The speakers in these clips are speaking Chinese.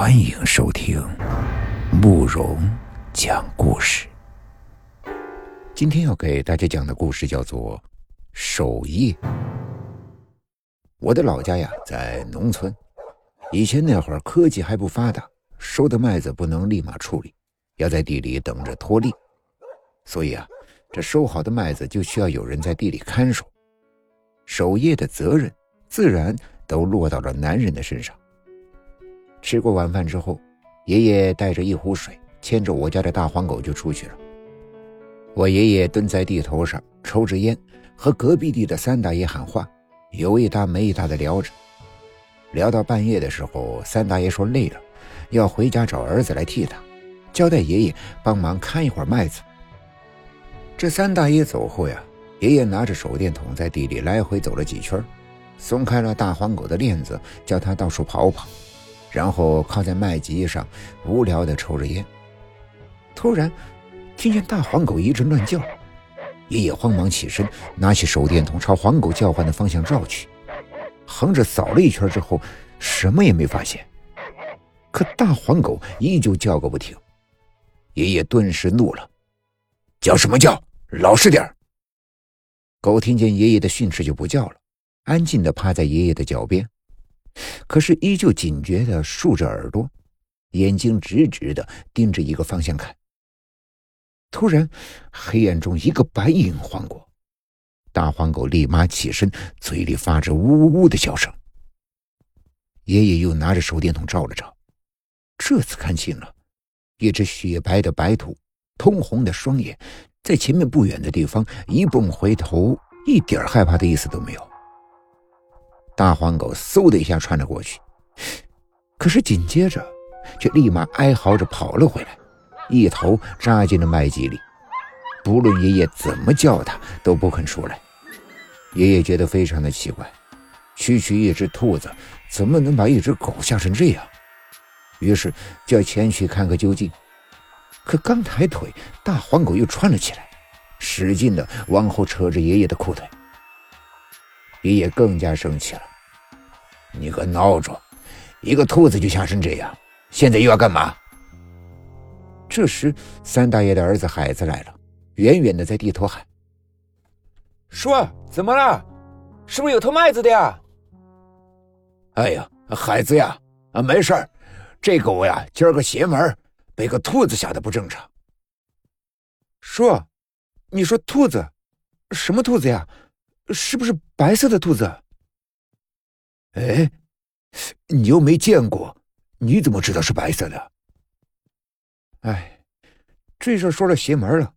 欢迎收听慕容讲故事。今天要给大家讲的故事叫做《守夜》。我的老家呀，在农村。以前那会儿科技还不发达，收的麦子不能立马处理，要在地里等着脱粒。所以啊，这收好的麦子就需要有人在地里看守。守夜的责任自然都落到了男人的身上。吃过晚饭之后，爷爷带着一壶水，牵着我家的大黄狗就出去了。我爷爷蹲在地头上抽着烟，和隔壁地的三大爷喊话，有一搭没一搭的聊着。聊到半夜的时候，三大爷说累了，要回家找儿子来替他，交代爷爷帮忙看一会儿麦子。这三大爷走后呀，爷爷拿着手电筒在地里来回走了几圈，松开了大黄狗的链子，叫它到处跑跑。然后靠在麦秸上，无聊地抽着烟。突然，听见大黄狗一阵乱叫，爷爷慌忙起身，拿起手电筒朝黄狗叫唤的方向照去。横着扫了一圈之后，什么也没发现。可大黄狗依旧叫个不停。爷爷顿时怒了：“叫什么叫？老实点狗听见爷爷的训斥就不叫了，安静地趴在爷爷的脚边。可是依旧警觉的竖着耳朵，眼睛直直的盯着一个方向看。突然，黑暗中一个白影晃过，大黄狗立马起身，嘴里发着呜呜呜的叫声。爷爷又拿着手电筒照了照，这次看清了，一只雪白的白兔，通红的双眼，在前面不远的地方一蹦回头，一点害怕的意思都没有。大黄狗嗖的一下窜了过去，可是紧接着却立马哀嚎着跑了回来，一头扎进了麦秸里。不论爷爷怎么叫它，都不肯出来。爷爷觉得非常的奇怪，区区一只兔子怎么能把一只狗吓成这样？于是就要前去看个究竟。可刚抬腿，大黄狗又窜了起来，使劲的往后扯着爷爷的裤腿。爷爷更加生气了。你个孬种，一个兔子就吓成这样，现在又要干嘛？这时，三大爷的儿子海子来了，远远的在地头喊：“叔，怎么了？是不是有偷麦子的呀？”“哎呀，海子呀，啊，没事儿，这狗呀，今儿个邪门，被个兔子吓得不正常。”“叔，你说兔子，什么兔子呀？是不是白色的兔子？”哎，你又没见过，你怎么知道是白色的？哎，这事说了邪门了。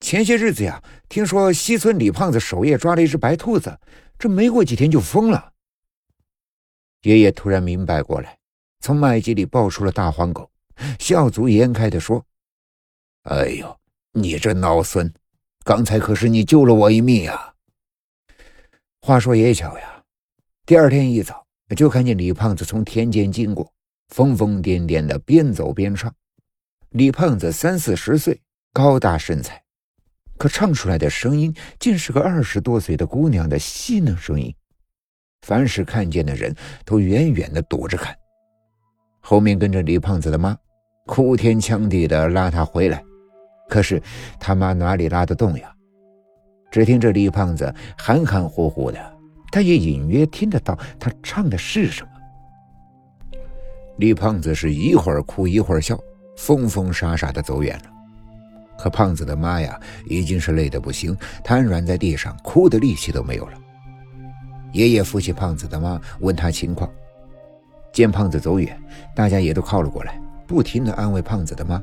前些日子呀，听说西村李胖子守夜抓了一只白兔子，这没过几天就疯了。爷爷突然明白过来，从麦秸里抱出了大黄狗，笑逐颜开的说：“哎呦，你这孬孙，刚才可是你救了我一命呀！”话说也巧呀。第二天一早，就看见李胖子从田间经过，疯疯癫癫的边走边唱。李胖子三四十岁，高大身材，可唱出来的声音竟是个二十多岁的姑娘的细嫩声音。凡是看见的人都远远的躲着看。后面跟着李胖子的妈，哭天抢地的拉他回来。可是他妈哪里拉得动呀？只听这李胖子含含糊糊的。他也隐约听得到他唱的是什么。李胖子是一会儿哭一会儿笑，疯疯傻傻的走远了。可胖子的妈呀，已经是累得不行，瘫软在地上，哭的力气都没有了。爷爷扶起胖子的妈，问他情况。见胖子走远，大家也都靠了过来，不停的安慰胖子的妈。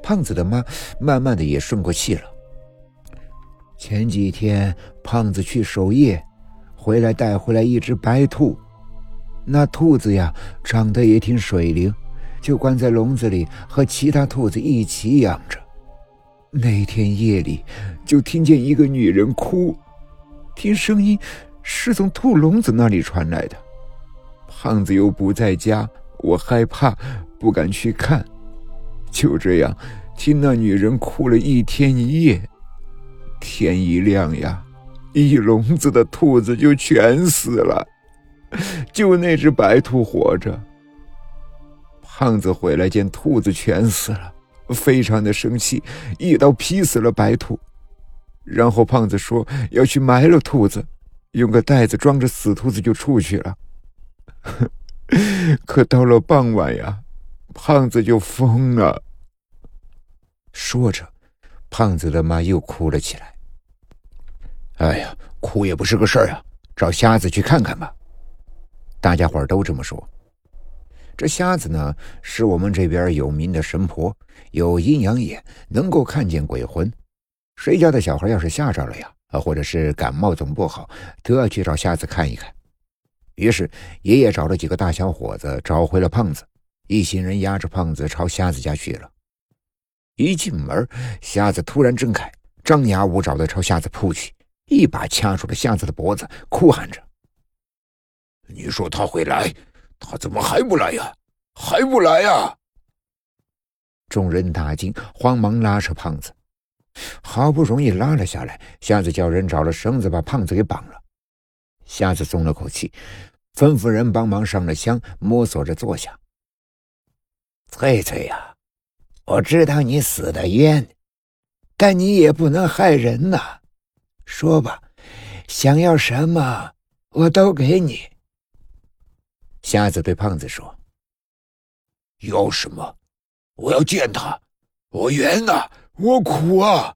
胖子的妈慢慢的也顺过气了。前几天胖子去守夜。回来带回来一只白兔，那兔子呀长得也挺水灵，就关在笼子里和其他兔子一起养着。那天夜里就听见一个女人哭，听声音是从兔笼子那里传来的。胖子又不在家，我害怕不敢去看，就这样听那女人哭了一天一夜。天一亮呀。一笼子的兔子就全死了，就那只白兔活着。胖子回来见兔子全死了，非常的生气，一刀劈死了白兔。然后胖子说要去埋了兔子，用个袋子装着死兔子就出去了。可到了傍晚呀，胖子就疯了。说着，胖子的妈又哭了起来。哎呀，哭也不是个事儿啊，找瞎子去看看吧。大家伙都这么说。这瞎子呢，是我们这边有名的神婆，有阴阳眼，能够看见鬼魂。谁家的小孩要是吓着了呀，啊，或者是感冒总不好，都要去找瞎子看一看。于是爷爷找了几个大小伙子，找回了胖子，一行人押着胖子朝瞎子家去了。一进门，瞎子突然睁开，张牙舞爪的朝瞎子扑去，一把掐住了瞎子的脖子，哭喊着：“你说他会来，他怎么还不来呀？还不来呀！”众人大惊，慌忙拉扯胖子。好不容易拉了下来，瞎子叫人找了绳子把胖子给绑了。瞎子松了口气，吩咐人帮忙上了香，摸索着坐下。翠翠呀，我知道你死的冤，但你也不能害人呐。说吧，想要什么，我都给你。瞎子对胖子说：“要什么？我要见他，我冤呐！”我苦啊！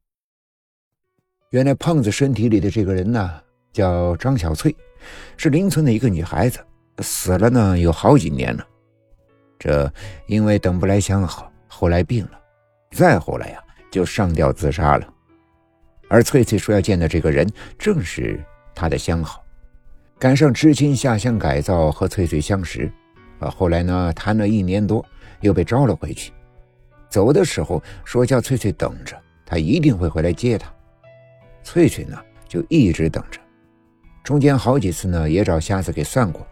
原来胖子身体里的这个人呢，叫张小翠，是邻村的一个女孩子，死了呢有好几年了。这因为等不来相好，后来病了，再后来呀就上吊自杀了。而翠翠说要见的这个人，正是她的相好，赶上知青下乡改造和翠翠相识，啊，后来呢谈了一年多，又被招了回去。走的时候说叫翠翠等着，他一定会回来接她。翠翠呢就一直等着，中间好几次呢也找瞎子给算过，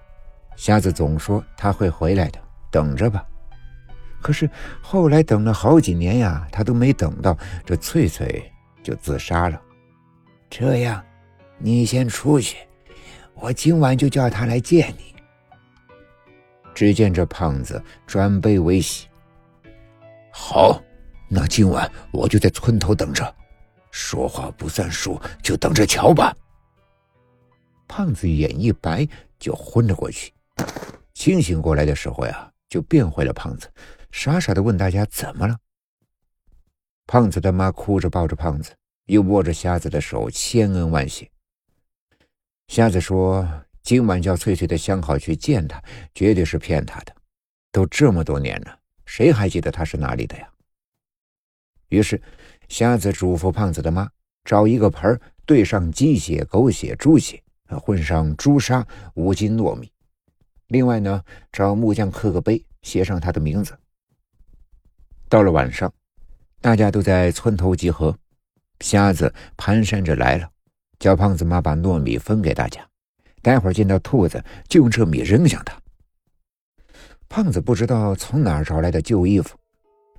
瞎子总说他会回来的，等着吧。可是后来等了好几年呀，他都没等到，这翠翠就自杀了。这样，你先出去，我今晚就叫他来见你。只见这胖子转悲为喜。好，那今晚我就在村头等着，说话不算数，就等着瞧吧。胖子眼一白，就昏了过去。清醒过来的时候呀，就变回了胖子，傻傻的问大家怎么了。胖子的妈哭着抱着胖子，又握着瞎子的手，千恩万谢。瞎子说：“今晚叫翠翠的相好去见他，绝对是骗他的。都这么多年了。”谁还记得他是哪里的呀？于是，瞎子嘱咐胖子的妈找一个盆兑上鸡血、狗血、猪血，混上朱砂五斤糯米。另外呢，找木匠刻个碑，写上他的名字。到了晚上，大家都在村头集合，瞎子蹒跚着来了，叫胖子妈把糯米分给大家，待会儿见到兔子就用这米扔向他。胖子不知道从哪儿找来的旧衣服，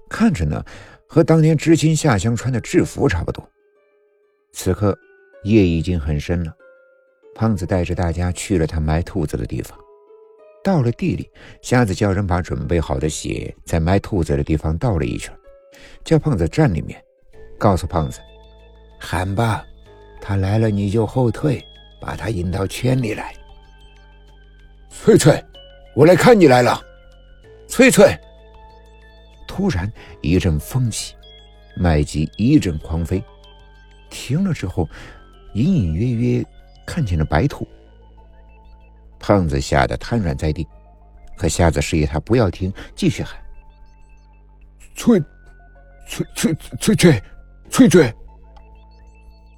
看着呢，和当年知青下乡穿的制服差不多。此刻夜已经很深了，胖子带着大家去了他埋兔子的地方。到了地里，瞎子叫人把准备好的血在埋兔子的地方倒了一圈，叫胖子站里面，告诉胖子：“喊吧，他来了你就后退，把他引到圈里来。”翠翠，我来看你来了。翠翠，突然一阵风起，麦秸一阵狂飞，停了之后，隐隐约约看见了白兔。胖子吓得瘫软在地，可瞎子示意他不要停，继续喊：“翠，翠翠翠翠，翠翠！”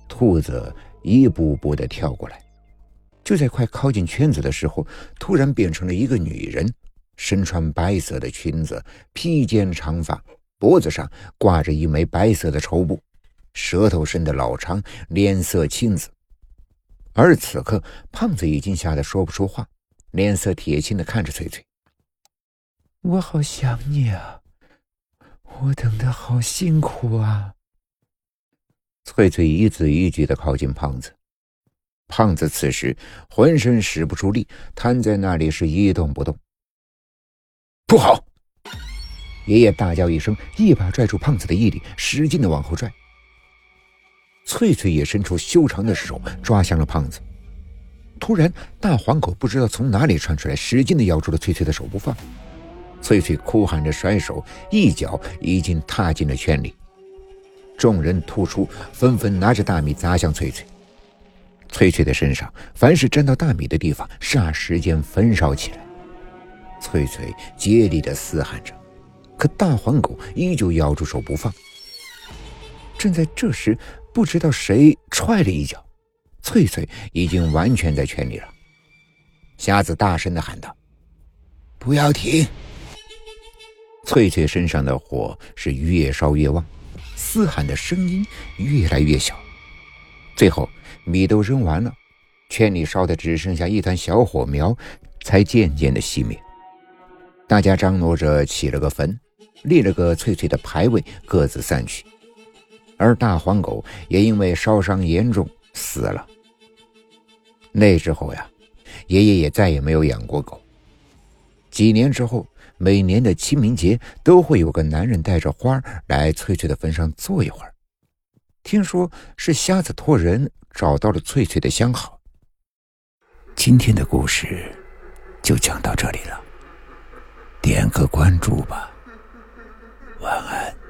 兔子一步步的跳过来，就在快靠近圈子的时候，突然变成了一个女人。身穿白色的裙子，披肩长发，脖子上挂着一枚白色的绸布，舌头伸得老长，脸色青紫。而此刻，胖子已经吓得说不出话，脸色铁青的看着翠翠：“我好想你啊，我等的好辛苦啊。”翠翠一字一句的靠近胖子，胖子此时浑身使不出力，瘫在那里是一动不动。不好！爷爷大叫一声，一把拽住胖子的衣领，使劲的往后拽。翠翠也伸出修长的手抓向了胖子。突然，大黄狗不知道从哪里窜出来，使劲的咬住了翠翠的手不放。翠翠哭喊着甩手，一脚已经踏进了圈里。众人突出，纷纷拿着大米砸向翠翠。翠翠的身上，凡是沾到大米的地方，霎时间焚烧起来。翠翠竭力的嘶喊着，可大黄狗依旧咬住手不放。正在这时，不知道谁踹了一脚，翠翠已经完全在圈里了。瞎子大声的喊道：“不要停！”翠翠身上的火是越烧越旺，嘶喊的声音越来越小，最后米都扔完了，圈里烧的只剩下一团小火苗，才渐渐的熄灭。大家张罗着起了个坟，立了个翠翠的牌位，各自散去。而大黄狗也因为烧伤严重死了。那之后呀，爷爷也再也没有养过狗。几年之后，每年的清明节都会有个男人带着花来翠翠的坟上坐一会儿。听说是瞎子托人找到了翠翠的相好。今天的故事就讲到这里了，点个关注吧，晚安。